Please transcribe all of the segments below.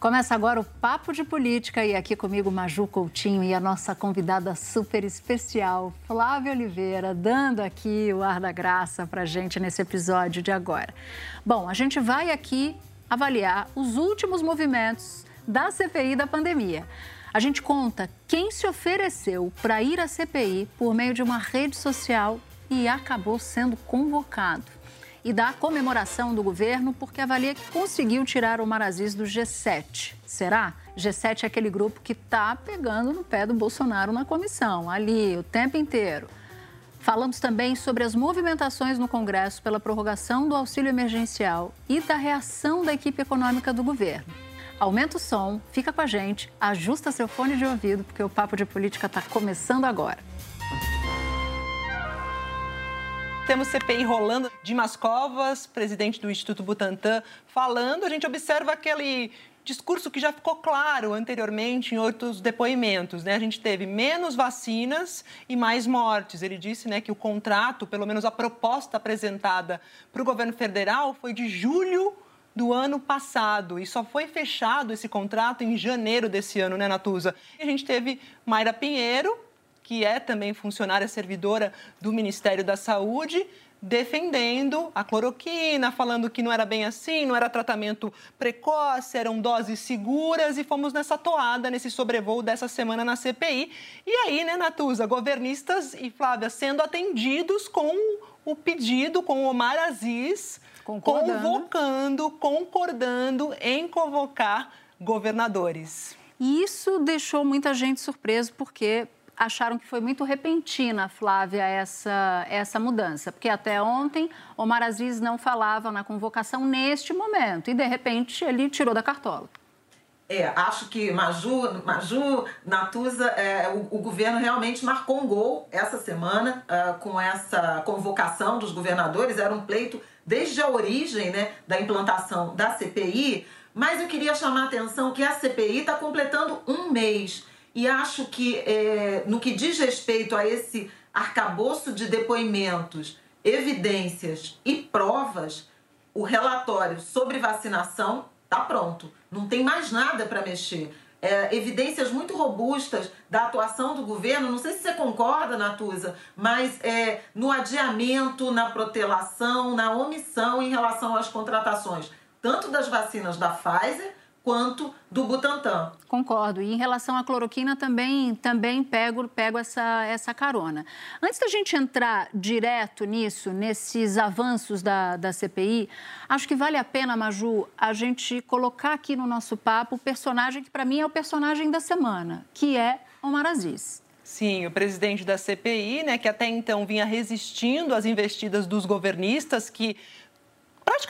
Começa agora o Papo de Política e aqui comigo Maju Coutinho e a nossa convidada super especial, Flávia Oliveira, dando aqui o ar da graça para gente nesse episódio de agora. Bom, a gente vai aqui avaliar os últimos movimentos da CPI da pandemia. A gente conta quem se ofereceu para ir à CPI por meio de uma rede social e acabou sendo convocado e da comemoração do governo porque avalia que conseguiu tirar o Omar Aziz do G7. Será? G7 é aquele grupo que está pegando no pé do Bolsonaro na comissão, ali, o tempo inteiro. Falamos também sobre as movimentações no Congresso pela prorrogação do auxílio emergencial e da reação da equipe econômica do governo. Aumenta o som, fica com a gente, ajusta seu fone de ouvido, porque o Papo de Política está começando agora. Temos CPI rolando. Dimas Covas, presidente do Instituto Butantan, falando. A gente observa aquele discurso que já ficou claro anteriormente em outros depoimentos. Né? A gente teve menos vacinas e mais mortes. Ele disse né, que o contrato, pelo menos a proposta apresentada para o governo federal, foi de julho do ano passado e só foi fechado esse contrato em janeiro desse ano, né, Natuza? E a gente teve Mayra Pinheiro, que é também funcionária servidora do Ministério da Saúde, defendendo a cloroquina, falando que não era bem assim, não era tratamento precoce, eram doses seguras e fomos nessa toada, nesse sobrevoo dessa semana na CPI. E aí, né, Natuza, governistas e Flávia sendo atendidos com o pedido, com o Omar Aziz convocando, concordando em convocar governadores. E isso deixou muita gente surpreso, porque acharam que foi muito repentina, Flávia, essa, essa mudança, porque até ontem Omar Aziz não falava na convocação neste momento e, de repente, ele tirou da cartola. É, acho que Maju, Maju Natuza, é, o, o, governo realmente marcou um gol essa semana uh, com essa convocação dos governadores. Era um pleito desde a origem né, da implantação da CPI, mas eu queria chamar a atenção que a CPI está completando um mês. E acho que, é, no que diz respeito a esse arcabouço de depoimentos, evidências e provas, o relatório sobre vacinação está pronto. Não tem mais nada para mexer. É, evidências muito robustas da atuação do governo. Não sei se você concorda, Natuza, mas é, no adiamento, na protelação, na omissão em relação às contratações, tanto das vacinas da Pfizer quanto do Butantan. Concordo. E em relação à cloroquina também, também pego, pego essa, essa carona. Antes da gente entrar direto nisso, nesses avanços da, da CPI, acho que vale a pena, Maju, a gente colocar aqui no nosso papo o personagem que para mim é o personagem da semana, que é Omar Aziz. Sim, o presidente da CPI, né, que até então vinha resistindo às investidas dos governistas que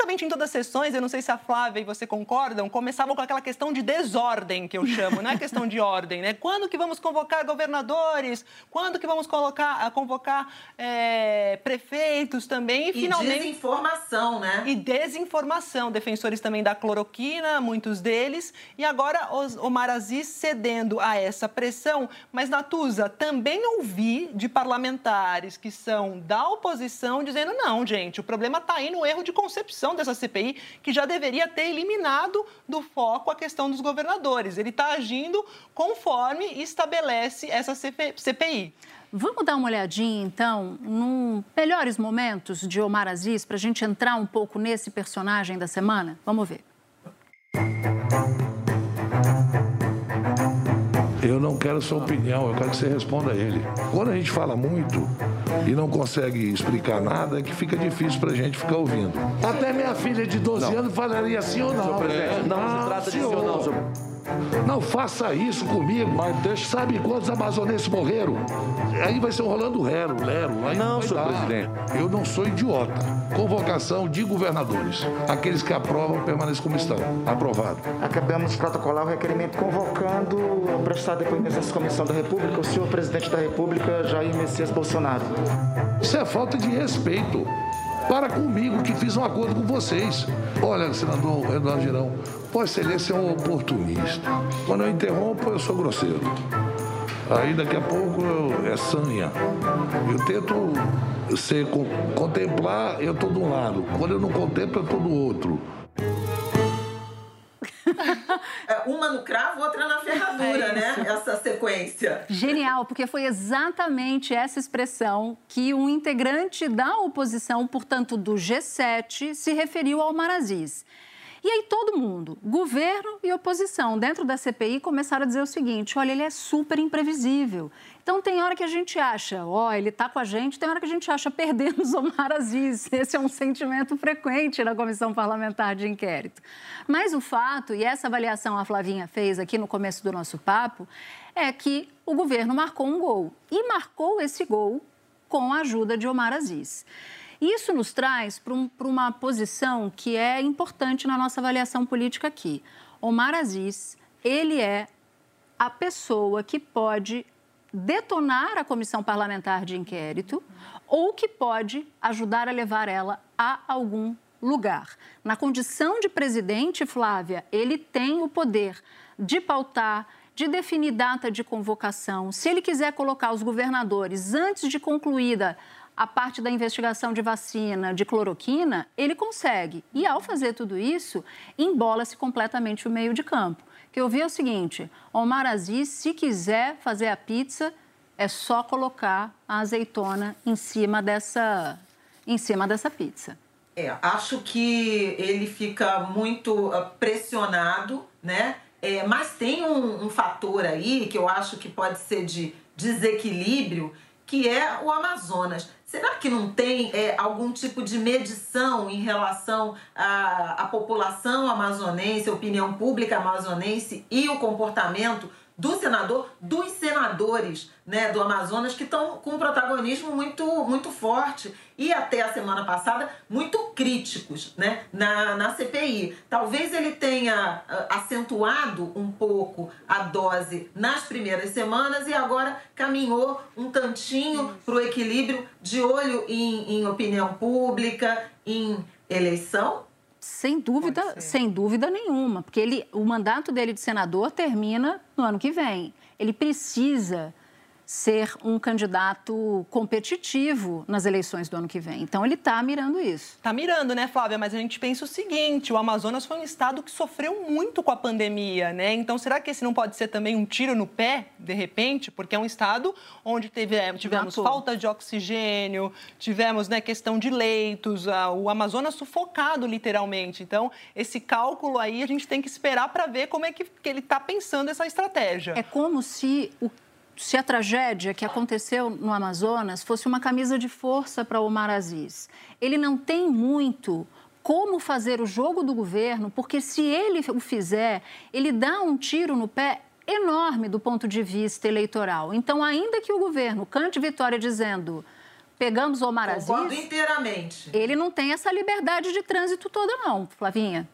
praticamente em todas as sessões, eu não sei se a Flávia e você concordam, começavam com aquela questão de desordem, que eu chamo, não é questão de ordem, né? Quando que vamos convocar governadores? Quando que vamos colocar, convocar é, prefeitos também? E, e finalmente... desinformação, né? E desinformação. Defensores também da cloroquina, muitos deles. E agora o Maraziz cedendo a essa pressão. Mas, Natuza, também ouvi de parlamentares que são da oposição dizendo, não, gente, o problema está aí no erro de concepção dessa CPI, que já deveria ter eliminado do foco a questão dos governadores. Ele está agindo conforme estabelece essa CPI. Vamos dar uma olhadinha, então, nos melhores momentos de Omar Aziz, para a gente entrar um pouco nesse personagem da semana? Vamos ver. Eu não quero sua opinião, eu quero que você responda a ele. Quando a gente fala muito e não consegue explicar nada, é que fica difícil pra gente ficar ouvindo. Até minha filha de 12 não. anos falaria assim ou não. Senhor presidente, não, não se trata de sim ou não, senhor. Não faça isso comigo. Mas deixa... Sabe quantos amazonenses morreram? Aí vai ser um Rolando Lero, Lero. Aí não, senhor dar. presidente. Eu não sou idiota. Convocação de governadores. Aqueles que aprovam permanecem como estão. Aprovado. Acabamos de protocolar o requerimento convocando a prestar depoimento dessa Comissão da República o senhor presidente da República, Jair Messias Bolsonaro. Isso é falta de respeito. Para comigo que fiz um acordo com vocês. Olha, senador Eduardo Girão, Vossa Excelência é um oportunista. Quando eu interrompo, eu sou grosseiro. Aí daqui a pouco eu, é sanha. Eu tento ser, contemplar, eu estou de um lado. Quando eu não contemplo, eu estou do outro. É, uma no cravo, outra na ferradura, é né? Essa sequência. Genial, porque foi exatamente essa expressão que um integrante da oposição, portanto do G7, se referiu ao Maraziz. E aí todo mundo, governo e oposição, dentro da CPI, começaram a dizer o seguinte: olha, ele é super imprevisível. Então tem hora que a gente acha, ó, oh, ele está com a gente, tem hora que a gente acha perdemos Omar Aziz. Esse é um sentimento frequente na comissão parlamentar de inquérito. Mas o fato, e essa avaliação a Flavinha fez aqui no começo do nosso papo, é que o governo marcou um gol. E marcou esse gol com a ajuda de Omar Aziz. Isso nos traz para um, uma posição que é importante na nossa avaliação política aqui. Omar Aziz, ele é a pessoa que pode detonar a comissão parlamentar de inquérito ou que pode ajudar a levar ela a algum lugar. Na condição de presidente, Flávia, ele tem o poder de pautar, de definir data de convocação. Se ele quiser colocar os governadores antes de concluída a parte da investigação de vacina, de cloroquina, ele consegue. E ao fazer tudo isso, embola-se completamente o meio de campo. Que eu vi é o seguinte: Omar Aziz, se quiser fazer a pizza, é só colocar a azeitona em cima dessa, em cima dessa pizza. É, acho que ele fica muito ah, pressionado, né? É, mas tem um, um fator aí que eu acho que pode ser de desequilíbrio, que é o Amazonas. Será que não tem é, algum tipo de medição em relação à, à população amazonense, opinião pública amazonense e o comportamento do senador, dos senadores né, do Amazonas, que estão com um protagonismo muito, muito forte e até a semana passada muito críticos né, na, na CPI. Talvez ele tenha uh, acentuado um pouco a dose nas primeiras semanas e agora caminhou um tantinho para o equilíbrio de olho em, em opinião pública, em eleição sem dúvida, sem dúvida nenhuma, porque ele, o mandato dele de senador termina no ano que vem. Ele precisa ser um candidato competitivo nas eleições do ano que vem. Então ele está mirando isso. Está mirando, né, Flávia? Mas a gente pensa o seguinte: o Amazonas foi um estado que sofreu muito com a pandemia, né? Então será que esse não pode ser também um tiro no pé, de repente? Porque é um estado onde teve, é, tivemos falta de oxigênio, tivemos né, questão de leitos, o Amazonas sufocado literalmente. Então esse cálculo aí a gente tem que esperar para ver como é que, que ele está pensando essa estratégia. É como se o se a tragédia que aconteceu no Amazonas fosse uma camisa de força para Omar Aziz. Ele não tem muito como fazer o jogo do governo, porque se ele o fizer, ele dá um tiro no pé enorme do ponto de vista eleitoral. Então, ainda que o governo cante vitória dizendo pegamos Omar Concordo Aziz, inteiramente. ele não tem essa liberdade de trânsito toda não, Flavinha.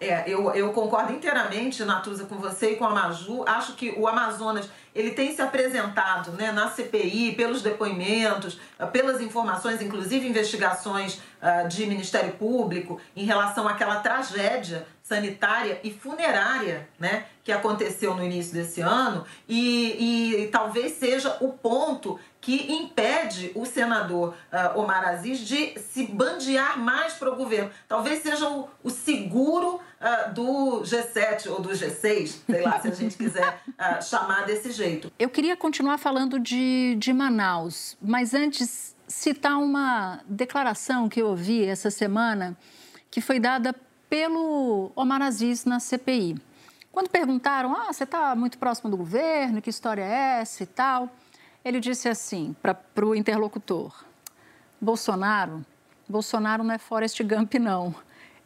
É, eu, eu concordo inteiramente, Natuza, com você e com a Maju. Acho que o Amazonas ele tem se apresentado né, na CPI pelos depoimentos, pelas informações, inclusive investigações uh, de Ministério Público em relação àquela tragédia sanitária e funerária né, que aconteceu no início desse ano e, e, e talvez seja o ponto que impede o senador uh, Omar Aziz de se bandear mais para o governo. Talvez seja o, o seguro uh, do G7 ou do G6, sei lá, se a gente quiser uh, chamar desse jeito. Eu queria continuar falando de, de Manaus, mas antes citar uma declaração que eu ouvi essa semana que foi dada pelo Omar Aziz na CPI. Quando perguntaram, ah, você está muito próximo do governo, que história é essa e tal, ele disse assim para o interlocutor, Bolsonaro, Bolsonaro não é Forrest Gump, não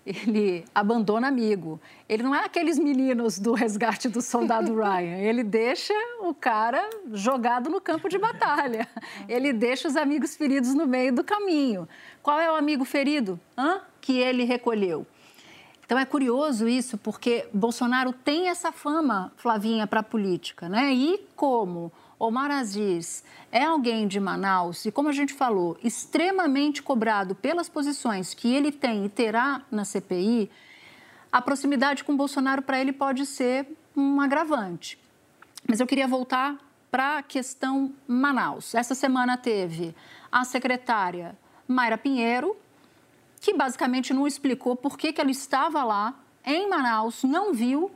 ele abandona amigo. Ele não é aqueles meninos do resgate do soldado Ryan. Ele deixa o cara jogado no campo de batalha. Ele deixa os amigos feridos no meio do caminho. Qual é o amigo ferido? Hã? Que ele recolheu. Então é curioso isso, porque Bolsonaro tem essa fama, Flavinha, para a política, né? E como Omar Aziz é alguém de Manaus e, como a gente falou, extremamente cobrado pelas posições que ele tem e terá na CPI, a proximidade com Bolsonaro para ele pode ser um agravante. Mas eu queria voltar para a questão Manaus. Essa semana teve a secretária Mayra Pinheiro, que basicamente não explicou por que, que ela estava lá em Manaus, não viu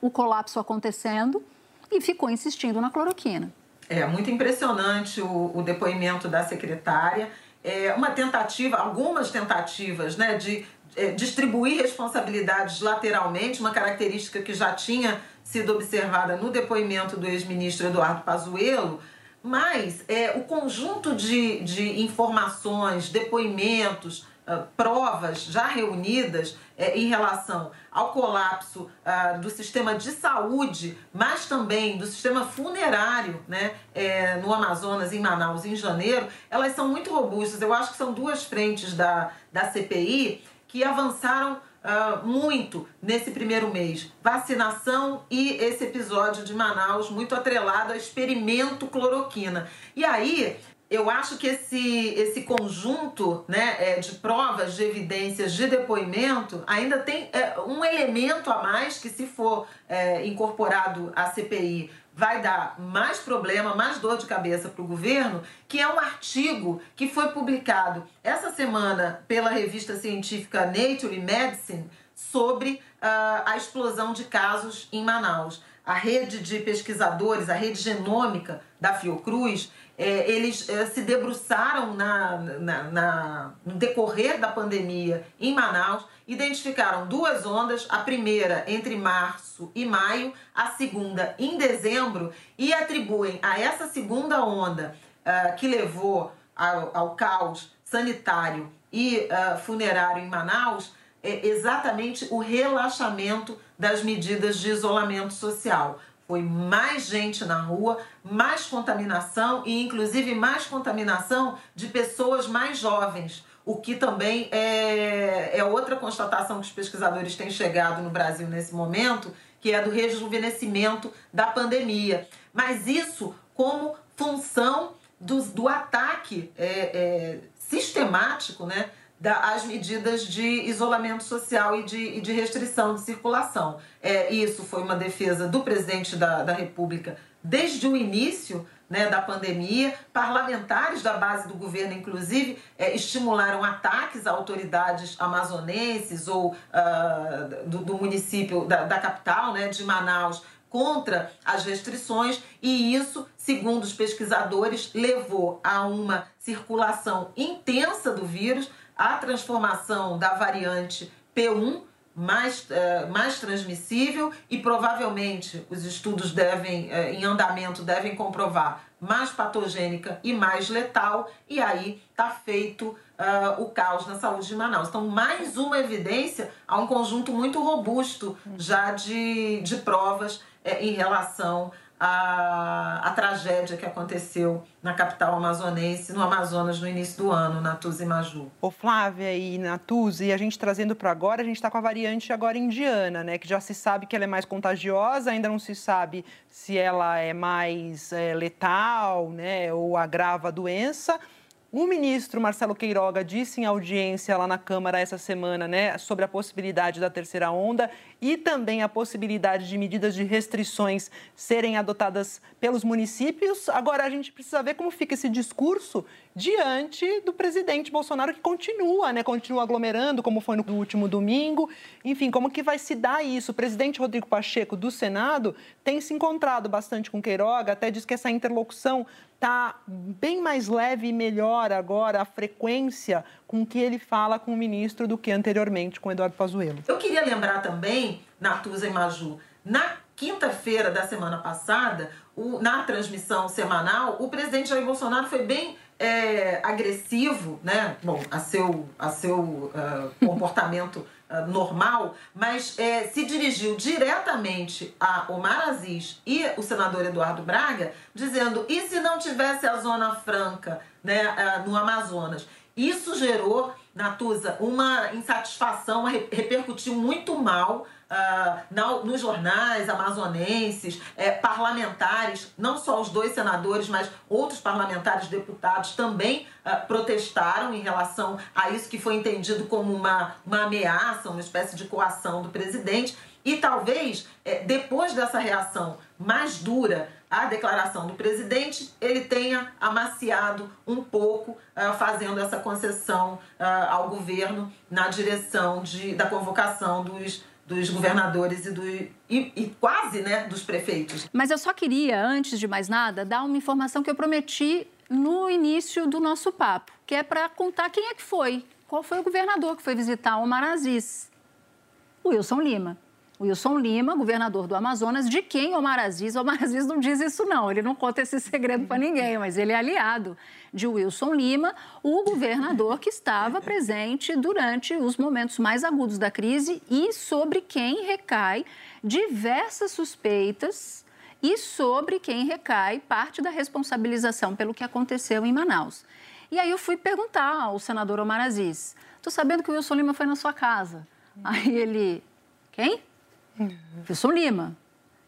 o colapso acontecendo e ficou insistindo na cloroquina. É muito impressionante o, o depoimento da secretária. É uma tentativa, algumas tentativas, né, de é, distribuir responsabilidades lateralmente, uma característica que já tinha sido observada no depoimento do ex-ministro Eduardo Pazuello, mas é, o conjunto de, de informações, depoimentos, uh, provas já reunidas uh, em relação ao colapso uh, do sistema de saúde, mas também do sistema funerário né, é, no Amazonas, em Manaus, em janeiro, elas são muito robustas. Eu acho que são duas frentes da, da CPI que avançaram Uh, muito nesse primeiro mês. Vacinação e esse episódio de Manaus, muito atrelado ao experimento cloroquina. E aí, eu acho que esse, esse conjunto né, é, de provas, de evidências, de depoimento, ainda tem é, um elemento a mais que, se for é, incorporado à CPI, vai dar mais problema, mais dor de cabeça para o governo, que é um artigo que foi publicado essa semana pela revista científica Nature Medicine sobre uh, a explosão de casos em Manaus. A rede de pesquisadores, a rede genômica da Fiocruz, é, eles é, se debruçaram na, na, na, no decorrer da pandemia em Manaus, identificaram duas ondas, a primeira entre março e maio, a segunda em dezembro, e atribuem a essa segunda onda uh, que levou ao, ao, caos sanitário e uh, funerário em Manaus é exatamente o relaxamento das medidas de isolamento social. Foi mais gente na rua, mais contaminação e, inclusive, mais contaminação de pessoas mais jovens, o que também é, é outra constatação que os pesquisadores têm chegado no Brasil nesse momento, que é do rejuvenescimento da pandemia. Mas isso como função do, do ataque é, é, sistemático né, das medidas de isolamento social e de, e de restrição de circulação. É, isso foi uma defesa do presidente da, da República desde o início né, da pandemia. Parlamentares da base do governo, inclusive, é, estimularam ataques a autoridades amazonenses ou uh, do, do, município, da, da capital, né, de Manaus, contra as restrições, e isso, segundo os pesquisadores, levou a uma circulação intensa do vírus a transformação da variante P1 mais, uh, mais transmissível e provavelmente os estudos devem, uh, em andamento, devem comprovar mais patogênica e mais letal, e aí está feito uh, o caos na saúde de Manaus. Então, mais uma evidência a um conjunto muito robusto já de, de provas em relação a, a tragédia que aconteceu na capital amazonense, no Amazonas, no início do ano, Natuza e Maju. Ô Flávia e Natuza, e a gente trazendo para agora, a gente está com a variante agora indiana, né? Que já se sabe que ela é mais contagiosa, ainda não se sabe se ela é mais é, letal, né? Ou agrava a doença. O ministro Marcelo Queiroga disse em audiência lá na Câmara essa semana né, sobre a possibilidade da terceira onda e também a possibilidade de medidas de restrições serem adotadas pelos municípios. Agora a gente precisa ver como fica esse discurso diante do presidente Bolsonaro que continua, né, continua aglomerando, como foi no último domingo. Enfim, como que vai se dar isso? O presidente Rodrigo Pacheco do Senado tem se encontrado bastante com Queiroga, até diz que essa interlocução está bem mais leve e melhor agora a frequência com que ele fala com o ministro do que anteriormente com Eduardo Pazuello. Eu queria lembrar também, Natuza e Maju, na quinta-feira da semana passada, o, na transmissão semanal, o presidente Jair Bolsonaro foi bem é, agressivo, né? Bom, a seu, a seu uh, comportamento uh, normal, mas é, se dirigiu diretamente a Omar Aziz e o senador Eduardo Braga, dizendo: e se não tivesse a Zona Franca né, uh, no Amazonas? Isso gerou, Natuza, uma insatisfação, repercutiu muito mal uh, na, nos jornais amazonenses, é, parlamentares, não só os dois senadores, mas outros parlamentares, deputados também uh, protestaram em relação a isso que foi entendido como uma, uma ameaça, uma espécie de coação do presidente. E talvez, é, depois dessa reação mais dura à declaração do presidente, ele tenha amaciado um pouco, uh, fazendo essa concessão uh, ao governo na direção de, da convocação dos dos governadores e, do, e, e, quase né, dos prefeitos. Mas eu só queria, antes de mais nada, dar uma informação que eu prometi no início do nosso papo, que é para contar quem é que foi, qual foi o governador que foi visitar Omar Aziz. O Wilson Lima. Wilson Lima, governador do Amazonas, de quem Omar Aziz? Omar Aziz não diz isso não, ele não conta esse segredo para ninguém, mas ele é aliado de Wilson Lima, o governador que estava presente durante os momentos mais agudos da crise e sobre quem recai diversas suspeitas e sobre quem recai parte da responsabilização pelo que aconteceu em Manaus. E aí eu fui perguntar ao senador Omar Aziz, estou sabendo que o Wilson Lima foi na sua casa. Aí ele, quem? Wilson Lima.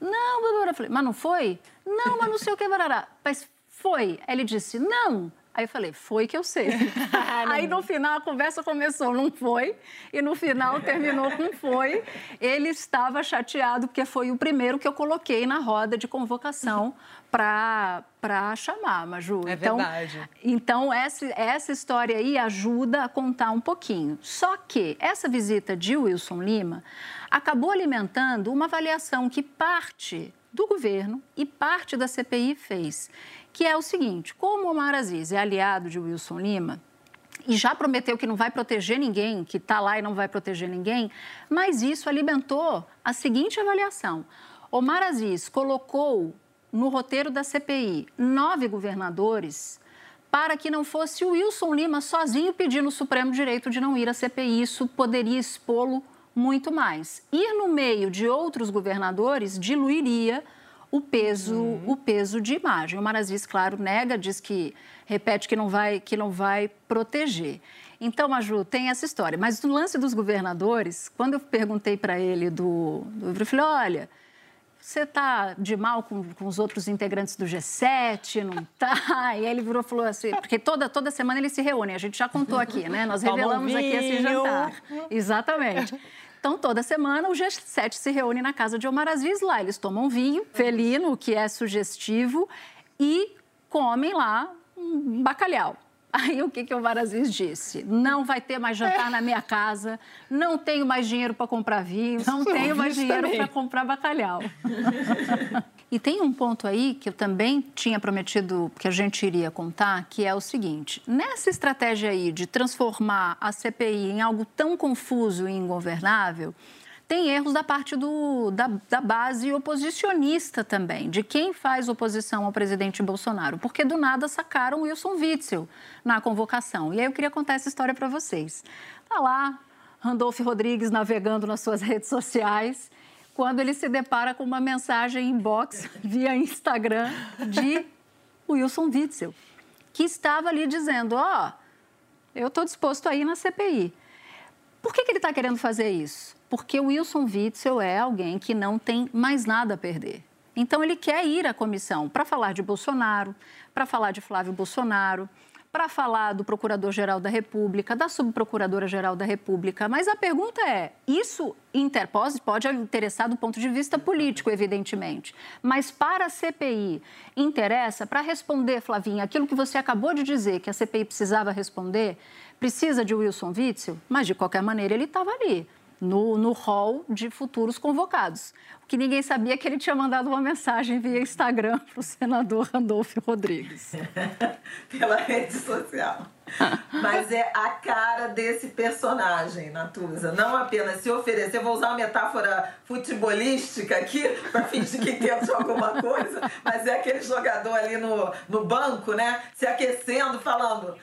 Não. Eu falei, mas não foi? Não, mas não sei o que, barará. Mas foi. Aí ele disse, não. Aí eu falei, foi que eu sei. Aí no final a conversa começou, não foi, e no final terminou com foi. Ele estava chateado porque foi o primeiro que eu coloquei na roda de convocação para chamar, Maju. É então, verdade. Então, essa, essa história aí ajuda a contar um pouquinho. Só que essa visita de Wilson Lima acabou alimentando uma avaliação que parte do governo e parte da CPI fez que é o seguinte: como Omar Aziz é aliado de Wilson Lima, e já prometeu que não vai proteger ninguém, que está lá e não vai proteger ninguém, mas isso alimentou a seguinte avaliação. Omar Aziz colocou no roteiro da CPI nove governadores para que não fosse o Wilson Lima sozinho pedindo o Supremo direito de não ir à CPI. Isso poderia expô-lo muito mais. Ir no meio de outros governadores diluiria o peso, uhum. o peso de imagem. O Maraziz, claro, nega, diz que repete que não vai, que não vai proteger. Então, Maju, tem essa história. Mas no lance dos governadores, quando eu perguntei para ele do, do eu falei, olha, você está de mal com, com, os outros integrantes do G7, não está? E aí ele virou e falou assim, porque toda, toda semana eles se reúnem, a gente já contou aqui, né? Nós revelamos aqui esse jantar. Exatamente. Então, toda semana, o G7 se reúne na casa de Omar Aziz. Lá eles tomam vinho, felino, que é sugestivo, e comem lá um bacalhau. Aí o que, que o Omar Aziz disse? Não vai ter mais jantar é. na minha casa, não tenho mais dinheiro para comprar vinho, não tenho mais dinheiro para comprar bacalhau. E tem um ponto aí que eu também tinha prometido que a gente iria contar, que é o seguinte: nessa estratégia aí de transformar a CPI em algo tão confuso e ingovernável, tem erros da parte do, da, da, base oposicionista também, de quem faz oposição ao presidente Bolsonaro, porque do nada sacaram Wilson Witzel na convocação. E aí eu queria contar essa história para vocês. Tá lá, Randolph Rodrigues navegando nas suas redes sociais quando ele se depara com uma mensagem inbox via Instagram de Wilson Witzel, que estava ali dizendo: Ó, oh, eu estou disposto a ir na CPI. Por que, que ele está querendo fazer isso? Porque o Wilson Witzel é alguém que não tem mais nada a perder. Então, ele quer ir à comissão para falar de Bolsonaro, para falar de Flávio Bolsonaro, para falar do Procurador-Geral da República, da Subprocuradora-Geral da República. Mas a pergunta é: isso interpose pode interessar do ponto de vista político, evidentemente. Mas para a CPI, interessa para responder, Flavinha, aquilo que você acabou de dizer que a CPI precisava responder, precisa de Wilson Witzel, mas de qualquer maneira ele estava ali. No, no hall de futuros convocados. O que ninguém sabia é que ele tinha mandado uma mensagem via Instagram para o senador Randolfo Rodrigues. Pela rede social. Mas é a cara desse personagem, Natuza. Não apenas se oferecer, vou usar uma metáfora futebolística aqui para fingir que entendo alguma coisa, mas é aquele jogador ali no, no banco, né? Se aquecendo, falando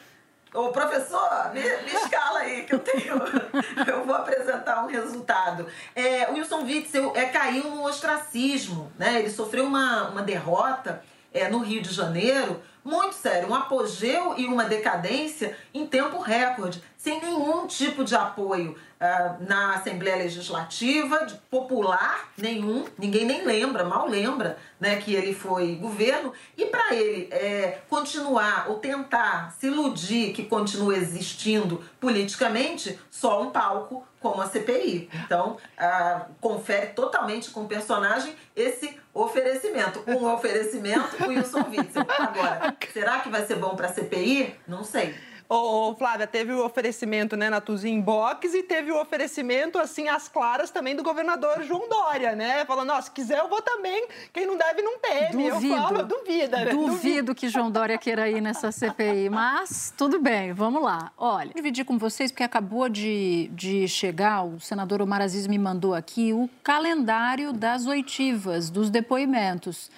Ô, professor, me, me, escala aí que eu tenho. eu vou apresentar um resultado. É, o Wilson Witzel é, caiu no ostracismo, né? Ele sofreu uma, uma derrota é, no Rio de Janeiro muito sério, um apogeu e uma decadência em tempo recorde, sem nenhum tipo de apoio uh, na Assembleia Legislativa, popular nenhum, ninguém nem lembra, mal lembra né, que ele foi governo, e para ele é, continuar ou tentar se iludir que continua existindo politicamente, só um palco como a CPI. Então, uh, confere totalmente com o personagem esse oferecimento. Um oferecimento, Wilson Witzel. Agora, será que vai ser bom para a CPI? Não sei. Ô, Flávia, teve o oferecimento né, na Tuzinha Inbox e teve o oferecimento, assim, às claras também do governador João Dória, né? Falando, ó, se quiser eu vou também, quem não deve não teme. Duvido. Eu falo, duvida, né? Duvido, Duvido que João Dória queira ir nessa CPI, mas tudo bem, vamos lá. Olha, vou dividir com vocês, porque acabou de, de chegar, o senador Omar Aziz me mandou aqui o calendário das oitivas, dos depoimentos.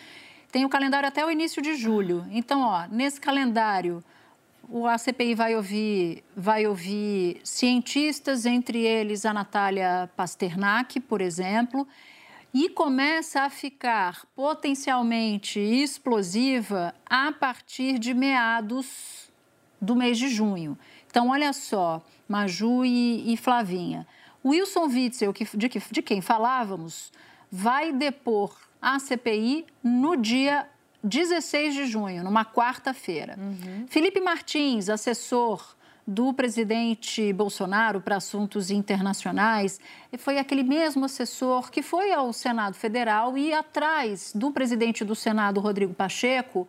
Tem o calendário até o início de julho. Então, ó, nesse calendário a CPI vai ouvir, vai ouvir cientistas, entre eles a Natália Pasternak, por exemplo, e começa a ficar potencialmente explosiva a partir de meados do mês de junho. Então, olha só, Maju e, e Flavinha. Wilson Witzel, que, de, de quem falávamos, vai depor a CPI no dia 16 de junho, numa quarta-feira. Uhum. Felipe Martins, assessor do presidente Bolsonaro para assuntos internacionais, foi aquele mesmo assessor que foi ao Senado Federal e, atrás do presidente do Senado, Rodrigo Pacheco,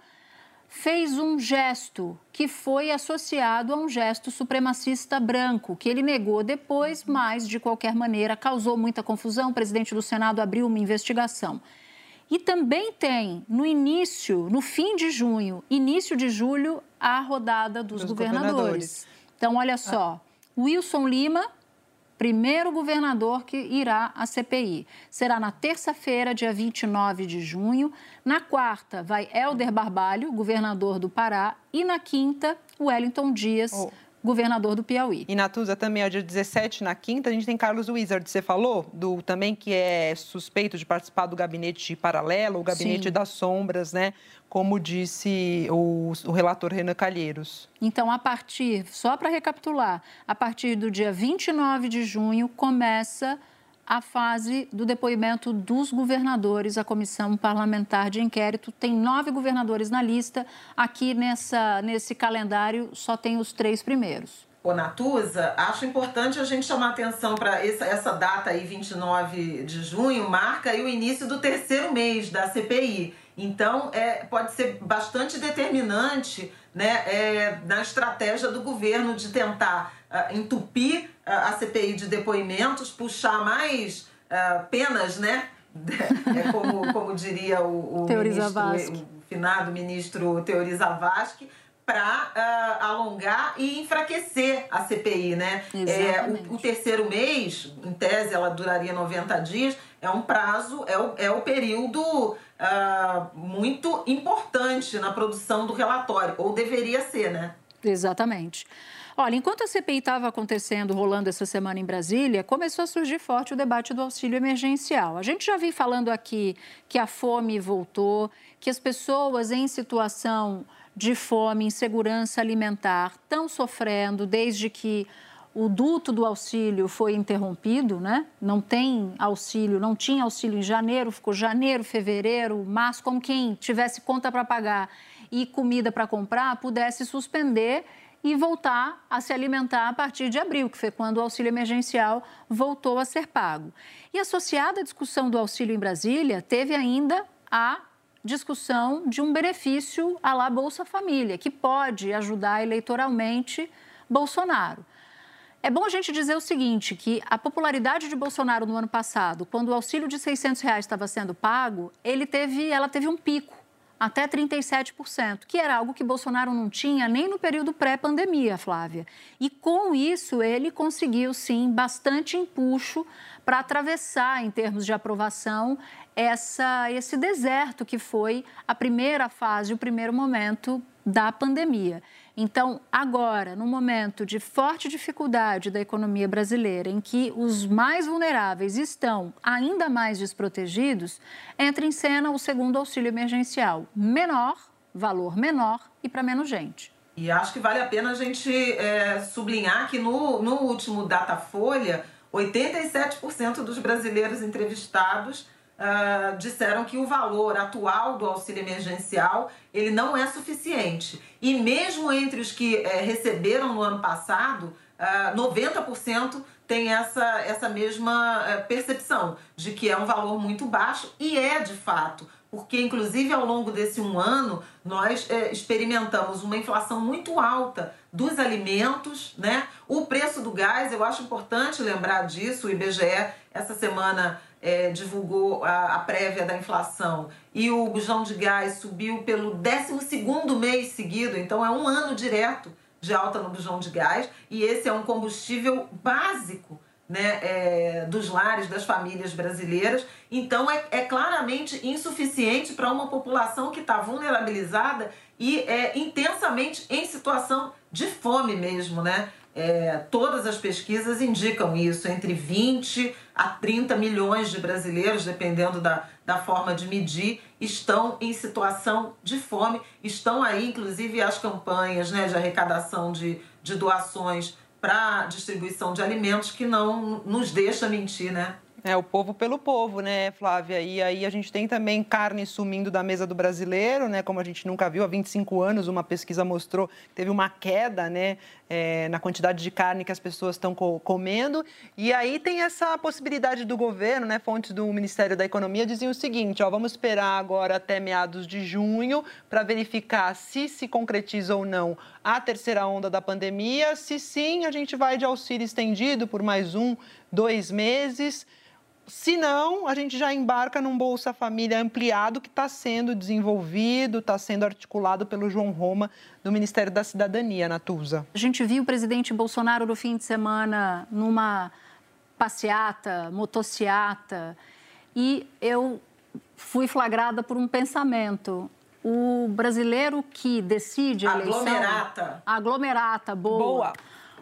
fez um gesto que foi associado a um gesto supremacista branco, que ele negou depois, mas, de qualquer maneira, causou muita confusão. O presidente do Senado abriu uma investigação. E também tem no início, no fim de junho, início de julho, a rodada dos, dos governadores. governadores. Então, olha só, ah. Wilson Lima, primeiro governador que irá à CPI. Será na terça-feira, dia 29 de junho. Na quarta, vai Helder Barbalho, governador do Pará. E na quinta, Wellington Dias, oh governador do Piauí. E Natuza também, é dia 17, na quinta, a gente tem Carlos Wizard, você falou, do também que é suspeito de participar do gabinete paralelo, o gabinete Sim. das sombras, né? Como disse o, o relator Renan Calheiros. Então, a partir, só para recapitular, a partir do dia 29 de junho começa a fase do depoimento dos governadores. A comissão parlamentar de inquérito tem nove governadores na lista. Aqui nessa, nesse calendário só tem os três primeiros. Ô, Natuza, acho importante a gente chamar atenção para essa, essa data aí, 29 de junho, marca aí o início do terceiro mês da CPI. Então, é, pode ser bastante determinante né, é, na estratégia do governo de tentar uh, entupir uh, a CPI de depoimentos, puxar mais uh, penas, né? é como, como diria o, o ministro, o finado ministro Teori Zavascki, para uh, alongar e enfraquecer a CPI, né? É, o, o, terceiro mês, em tese, ela duraria 90 dias, é um prazo, é o, é o período uh, muito importante na produção do relatório, ou deveria ser, né? Exatamente. Olha, enquanto a CPI estava acontecendo, rolando essa semana em Brasília, começou a surgir forte o debate do auxílio emergencial. A gente já vem falando aqui que a fome voltou, que as pessoas em situação de fome, insegurança alimentar estão sofrendo desde que o duto do auxílio foi interrompido, né? Não tem auxílio, não tinha auxílio em janeiro, ficou janeiro, fevereiro, março, como quem tivesse conta para pagar e comida para comprar pudesse suspender e voltar a se alimentar a partir de abril, que foi quando o auxílio emergencial voltou a ser pago. E associada à discussão do auxílio em Brasília, teve ainda a discussão de um benefício à la Bolsa Família, que pode ajudar eleitoralmente Bolsonaro. É bom a gente dizer o seguinte, que a popularidade de Bolsonaro no ano passado, quando o auxílio de 600 reais estava sendo pago, ele teve, ela teve um pico até 37%, que era algo que Bolsonaro não tinha nem no período pré-pandemia, Flávia. E com isso ele conseguiu sim bastante empuxo para atravessar em termos de aprovação essa, esse deserto que foi a primeira fase, o primeiro momento da pandemia. Então, agora, no momento de forte dificuldade da economia brasileira, em que os mais vulneráveis estão ainda mais desprotegidos, entra em cena o segundo auxílio emergencial, menor, valor menor e para menos gente. E acho que vale a pena a gente é, sublinhar que no, no último Datafolha, 87% dos brasileiros entrevistados uh, disseram que o valor atual do auxílio emergencial ele não é suficiente. E mesmo entre os que uh, receberam no ano passado, uh, 90% tem essa, essa mesma eh, percepção de que é um valor muito baixo e é de fato porque inclusive ao longo desse um ano nós é, experimentamos uma inflação muito alta dos alimentos, né? O preço do gás, eu acho importante lembrar disso. O IBGE essa semana é, divulgou a, a, prévia da inflação e o bujão de gás subiu pelo 12 mês seguido, então é um ano direto de alta no bujão de gás e esse é um combustível básico né, é, dos lares, das famílias brasileiras. Então é, é claramente insuficiente para uma população que está vulnerabilizada e é intensamente em situação de fome mesmo, né? É, todas as pesquisas indicam isso, entre 20 a 30 milhões de brasileiros, dependendo da, da forma de medir, estão em situação de fome. Estão aí, inclusive, as campanhas né, de arrecadação de, de doações para distribuição de alimentos, que não nos deixa mentir, né? É, o povo pelo povo, né, Flávia? E aí a gente tem também carne sumindo da mesa do brasileiro, né? Como a gente nunca viu há 25 anos, uma pesquisa mostrou que teve uma queda, né, é, na quantidade de carne que as pessoas estão co comendo. E aí tem essa possibilidade do governo, né? Fontes do Ministério da Economia diziam o seguinte: ó, vamos esperar agora até meados de junho para verificar se se concretiza ou não a terceira onda da pandemia. Se sim, a gente vai de auxílio estendido por mais um, dois meses. Se não, a gente já embarca num Bolsa Família ampliado que está sendo desenvolvido, está sendo articulado pelo João Roma, do Ministério da Cidadania, Natuza. A gente viu o presidente Bolsonaro no fim de semana numa passeata, motociata, e eu fui flagrada por um pensamento. O brasileiro que decide a eleição... Aglomerata. Aglomerata, boa. Boa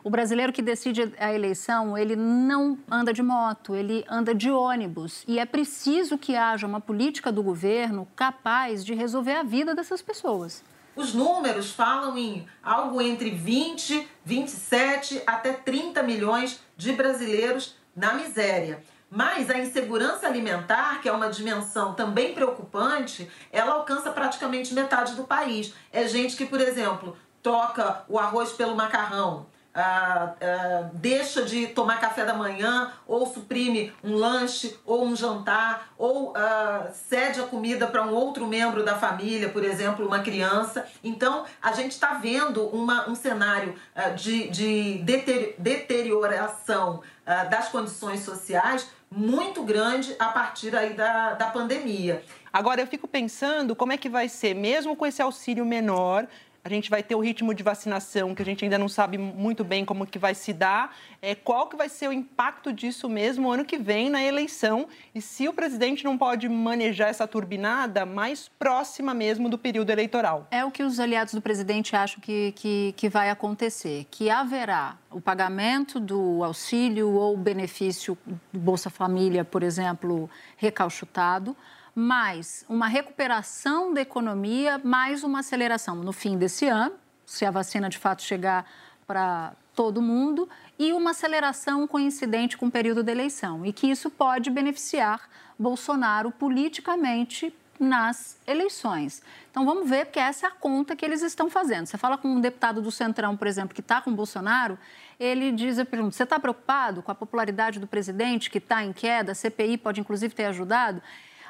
o brasileiro que decide a eleição, ele não anda de moto, ele anda de ônibus. E é preciso que haja uma política do governo capaz de resolver a vida dessas pessoas. Os números falam em algo entre 20, 27 até 30 milhões de brasileiros na miséria. Mas a insegurança alimentar, que é uma dimensão também preocupante, ela alcança praticamente metade do país. É gente que, por exemplo, troca o arroz pelo macarrão, ah, ah, deixa de tomar café da manhã, ou suprime um lanche ou um jantar, ou ah, cede a comida para um outro membro da família, por exemplo, uma criança. Então, a gente está vendo uma, um cenário ah, de, de deterioração ah, das condições sociais muito grande a partir aí da, da pandemia. Agora, eu fico pensando como é que vai ser, mesmo com esse auxílio menor, a gente vai ter o ritmo de vacinação, que a gente ainda não sabe muito bem como que vai se dar. É, qual que vai ser o impacto disso mesmo ano que vem na eleição? E se o presidente não pode manejar essa turbinada mais próxima mesmo do período eleitoral? É o que os aliados do presidente acham que, que, que vai acontecer, que haverá o pagamento do auxílio ou benefício do Bolsa Família, por exemplo, recalchutado, mais uma recuperação da economia, mais uma aceleração no fim desse ano, se a vacina de fato chegar para todo mundo, e uma aceleração coincidente com o período da eleição, e que isso pode beneficiar Bolsonaro politicamente nas eleições. Então vamos ver, porque essa é a conta que eles estão fazendo. Você fala com um deputado do Centrão, por exemplo, que está com Bolsonaro, ele diz, eu pergunto, você está preocupado com a popularidade do presidente que está em queda? A CPI pode inclusive ter ajudado?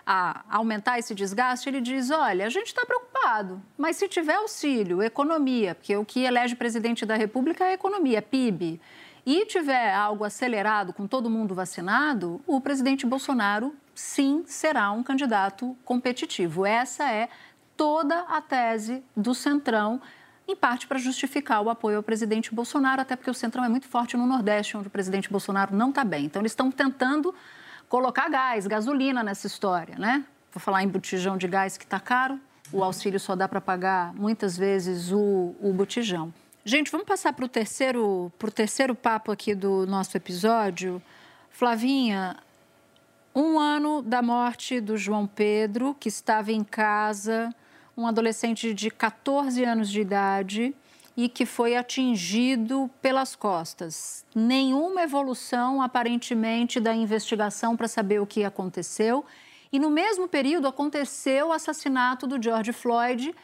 A aumentar esse desgaste, ele diz: olha, a gente está preocupado, mas se tiver auxílio, economia, porque o que elege presidente da República é economia, PIB. e tiver algo acelerado com todo mundo vacinado, o presidente Bolsonaro sim será um candidato competitivo. Essa é toda a tese do Centrão, em parte para justificar o apoio ao presidente Bolsonaro, até porque o Centrão é muito forte no Nordeste, onde o presidente Bolsonaro não está bem. Então, eles estão tentando colocar gás, gasolina nessa história, né? Vou falar em botijão de gás que está caro, o auxílio só dá para pagar muitas vezes o, o botijão. Gente, vamos passar para o terceiro, terceiro papo aqui do nosso episódio. Flavinha, um ano da morte do João Pedro, que estava em casa, um adolescente de 14 anos de idade e que foi atingido pelas costas. Nenhuma evolução, aparentemente, da investigação para saber o que aconteceu. E no mesmo período aconteceu o assassinato do George Floyd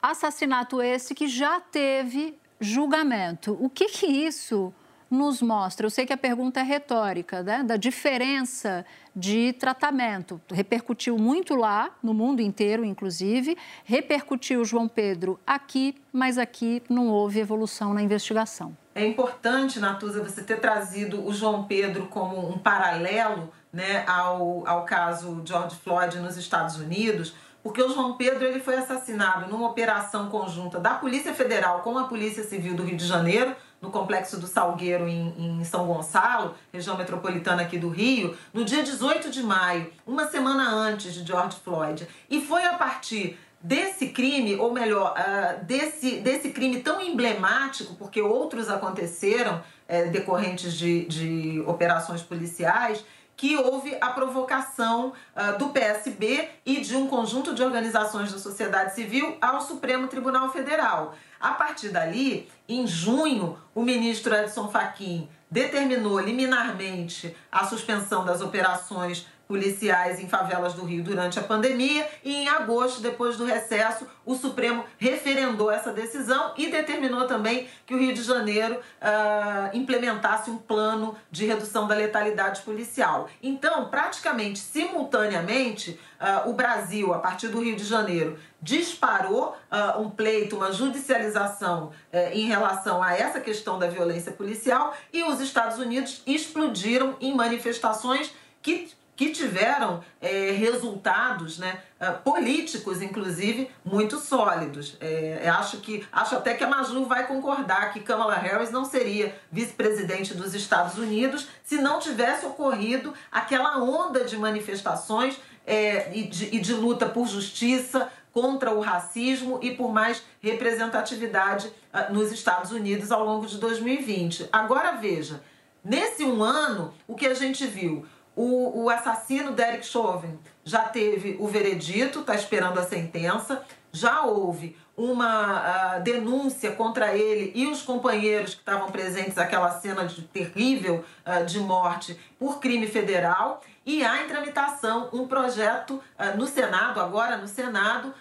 Assassinato esse que já teve julgamento. O que, que isso nos mostra? Eu sei que a pergunta é retórica, né? da diferença de tratamento. Repercutiu muito lá, no mundo inteiro, inclusive, repercutiu João Pedro aqui, mas aqui não houve evolução na investigação. É importante, Natuza, você ter trazido o João Pedro como um paralelo né, ao, ao caso George Floyd nos Estados Unidos porque o João Pedro ele foi assassinado numa operação conjunta da Polícia Federal com a Polícia Civil do Rio de Janeiro, no complexo do Salgueiro, em, em, São Gonçalo, região metropolitana aqui do Rio, no dia 18 de maio, uma semana antes de George Floyd. E foi a partir desse crime, ou melhor, uh, desse, desse crime tão emblemático, porque outros aconteceram uh, decorrentes de, de operações policiais, que houve a provocação uh, do PSB e de um conjunto de organizações da sociedade civil ao Supremo Tribunal Federal. A partir dali, em junho, o ministro Edson Fachin determinou liminarmente a suspensão das operações policiais em favelas do Rio durante a pandemia e em agosto, depois do recesso, o Supremo referendou essa decisão e determinou também que o Rio de Janeiro uh, implementasse um plano de redução da letalidade policial. Então, praticamente simultaneamente, uh, o Brasil, a partir do Rio de Janeiro, disparou uh, um pleito, uma judicialização uh, em relação a essa questão da violência policial e os Estados Unidos explodiram em manifestações que que tiveram é, resultados né, ah, políticos, inclusive, muito sólidos. É, acho, que, acho até que a Maju vai concordar que Kamala Harris não seria vice-presidente dos Estados Unidos se não tivesse ocorrido aquela onda de manifestações é, e, de, e de luta por justiça, contra o racismo e por mais representatividade uh, nos Estados Unidos ao longo de 2020. Agora veja, nesse um ano, o que a gente viu? O, o assassino Derek Chauvin já teve o veredito, está esperando a sentença. Já houve uma uh, denúncia contra ele e os companheiros que estavam presentes naquela cena de terrível uh, de morte por crime federal. E há em tramitação um projeto uh, no Senado, agora no Senado,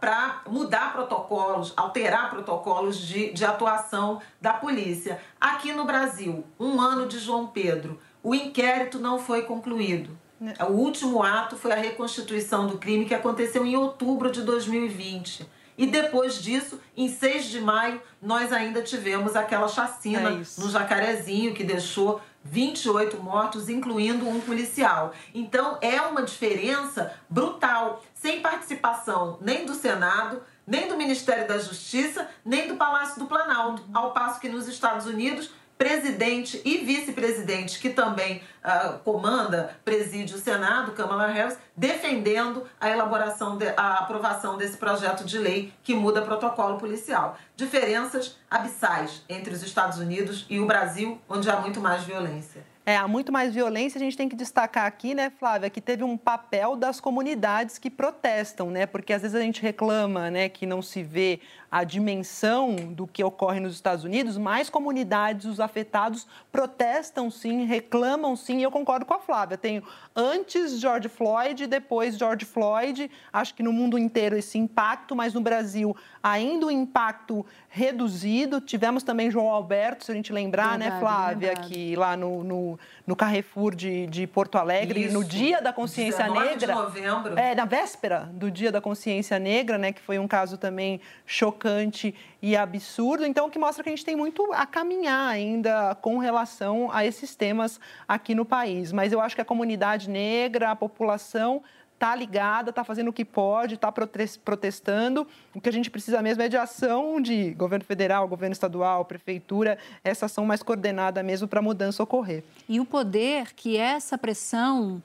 para mudar protocolos, alterar protocolos de, de atuação da polícia. Aqui no Brasil, um ano de João Pedro o inquérito não foi concluído. Né. O último ato foi a reconstituição do crime que aconteceu em outubro de 2020. E depois disso, em 6 de maio, nós ainda tivemos aquela chacina é no Jacarezinho que deixou 28 mortos, incluindo um policial. Então é uma diferença brutal, sem participação nem do Senado, nem do Ministério da Justiça, nem do Palácio do Planalto. Ao passo que nos Estados Unidos presidente e vice-presidente, que também uh, comanda, preside o Senado, Kamala Harris, defendendo a elaboração, de, a aprovação desse projeto de lei que muda protocolo policial. Diferenças abissais entre os Estados Unidos e o Brasil, onde há muito mais violência. É, há muito mais violência. A gente tem que destacar aqui, né, Flávia, que teve um papel das comunidades que protestam, né? Porque às vezes a gente reclama, né, que não se vê a dimensão do que ocorre nos Estados Unidos, mais comunidades, os afetados protestam sim, reclamam sim, e eu concordo com a Flávia. Tenho antes George Floyd, depois George Floyd, acho que no mundo inteiro esse impacto, mas no Brasil ainda o um impacto reduzido. Tivemos também João Alberto, se a gente lembrar, né, verdade, né, Flávia, verdade. que lá no, no, no Carrefour de, de Porto Alegre, Isso. no Dia da Consciência Negra. De novembro. É, na véspera do Dia da Consciência Negra, né, que foi um caso também chocante e absurdo. Então, o que mostra que a gente tem muito a caminhar ainda com relação a esses temas aqui no país. Mas eu acho que a comunidade negra, a população está ligada, está fazendo o que pode, está protestando. O que a gente precisa mesmo é de ação de governo federal, governo estadual, prefeitura, essa ação mais coordenada mesmo para a mudança ocorrer. E o poder que essa pressão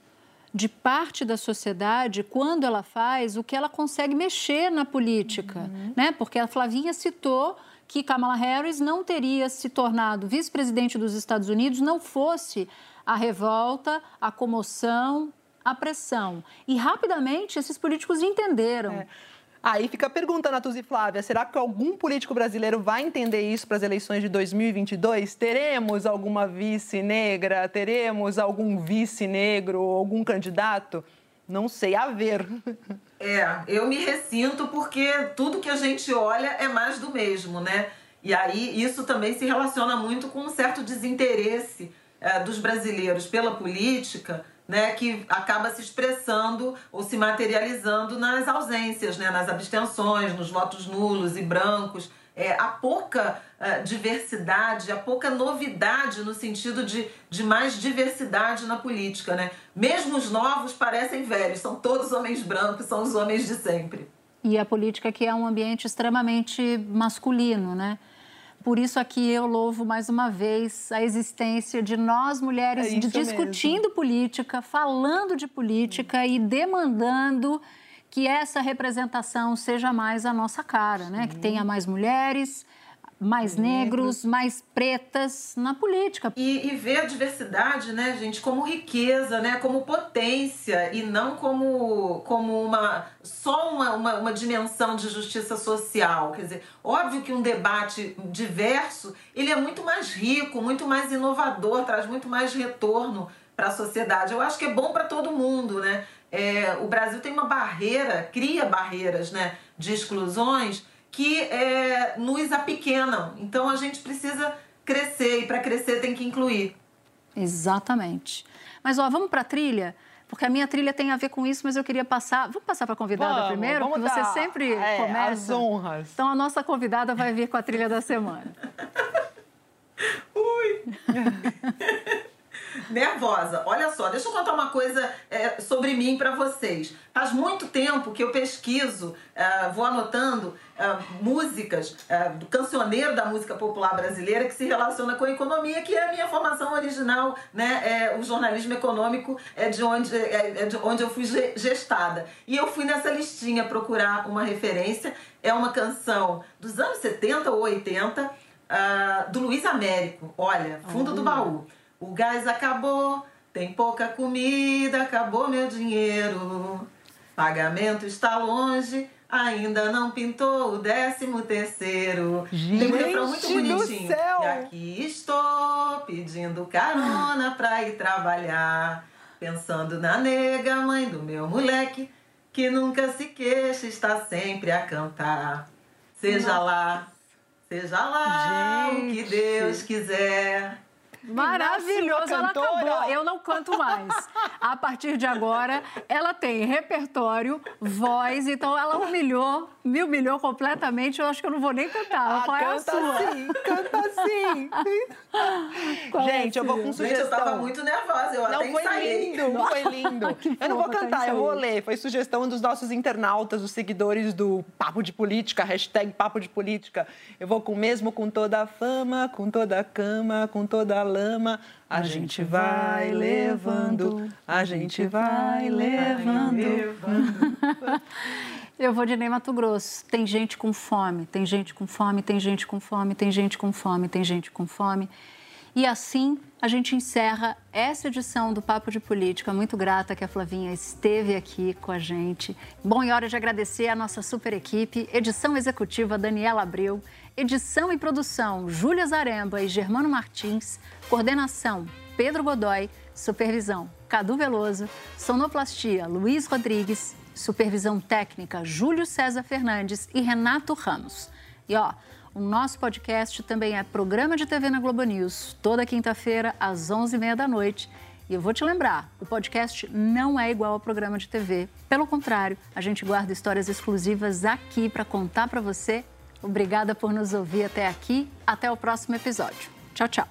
de parte da sociedade, quando ela faz, o que ela consegue mexer na política, uhum. né? Porque a Flavinha citou que Kamala Harris não teria se tornado vice-presidente dos Estados Unidos não fosse a revolta, a comoção, a pressão. E rapidamente esses políticos entenderam. É. Aí fica a pergunta, Natuza e Flávia, será que algum político brasileiro vai entender isso para as eleições de 2022? Teremos alguma vice negra? Teremos algum vice negro algum candidato? Não sei, a ver. É, eu me ressinto porque tudo que a gente olha é mais do mesmo, né? E aí isso também se relaciona muito com um certo desinteresse é, dos brasileiros pela política, né, que acaba se expressando ou se materializando nas ausências, né, nas abstenções, nos votos nulos e brancos. É, a pouca uh, diversidade, a pouca novidade no sentido de, de mais diversidade na política. Né? Mesmo os novos parecem velhos, são todos homens brancos, são os homens de sempre. E a política que é um ambiente extremamente masculino, né? Por isso aqui eu louvo mais uma vez a existência de nós mulheres é discutindo mesmo. política, falando de política e demandando que essa representação seja mais a nossa cara, né? Que tenha mais mulheres, mais negros, mais pretas na política. E, e, ver a diversidade, né, gente, como riqueza, né, como potência e não como, como uma só uma, uma, uma dimensão de justiça social. Quer dizer, óbvio que um debate diverso ele é muito mais rico, muito mais inovador, traz muito mais retorno para a sociedade. Eu acho que é bom para todo mundo, né? É, o Brasil tem uma barreira, cria barreiras, né, de exclusões que é, nos apequenam. Então a gente precisa crescer e para crescer tem que incluir. Exatamente. Mas ó, vamos para a trilha, porque a minha trilha tem a ver com isso, mas eu queria passar. Vamos passar para a convidada vamos, primeiro, vamos porque dar, você sempre é, começa. As honras. Então a nossa convidada vai vir com a trilha da semana. Ui! nervosa. Olha só, deixa eu contar uma coisa é, sobre mim para vocês. Faz muito tempo que eu pesquiso, é, vou anotando é, músicas é, do cancioneiro da música popular brasileira que se relaciona com a economia, que é a minha formação original, né? É, o jornalismo econômico é de onde, é, é de onde eu fui gestada. E eu fui nessa listinha procurar uma referência. É uma canção dos anos 70 ou 80, uh, ah, do Luiz Américo. Olha, fundo do baú. O gás acabou, tem pouca comida, acabou meu dinheiro. Pagamento está longe, ainda não pintou o décimo terceiro. Gente tem um refrão muito bonitinho. Céu. E aqui estou pedindo carona pra ir trabalhar. Pensando na nega, mãe do meu moleque, que nunca se queixa, está sempre a cantar. Seja Nossa. lá, seja lá Gente. o que Deus quiser. Maravilhoso, ela acabou. Eu não canto mais. A partir de agora, ela tem repertório, voz, então ela humilhou, me humilhou completamente. Eu acho que eu não vou nem cantar. Ah, Qual é a sua? Sim, canta sim. Gente, é eu vou com sugestão. Gente, eu tava muito nervosa, eu não até foi lindo, não foi lindo. eu não vou cantar, eu vou ler. Foi sugestão dos nossos internautas, os seguidores do Papo de Política, hashtag Papo de Política. Eu vou com mesmo com toda a fama, com toda a cama, com toda a lama, a gente vai levando, a gente vai levando. Eu vou de Ney Mato Grosso. Tem gente com fome, tem gente com fome, tem gente com fome, tem gente com fome, tem gente com fome. E assim a gente encerra essa edição do Papo de Política. Muito grata que a Flavinha esteve aqui com a gente. Bom, e hora de agradecer a nossa super equipe, edição executiva Daniela Abreu, edição e produção Júlia Zaremba e Germano Martins, coordenação Pedro Godoy, supervisão Cadu Veloso, sonoplastia Luiz Rodrigues, supervisão técnica Júlio César Fernandes e Renato Ramos. E ó, o nosso podcast também é programa de TV na Globo News, toda quinta-feira, às 11h30 da noite. E eu vou te lembrar, o podcast não é igual ao programa de TV. Pelo contrário, a gente guarda histórias exclusivas aqui para contar para você Obrigada por nos ouvir até aqui. Até o próximo episódio. Tchau, tchau.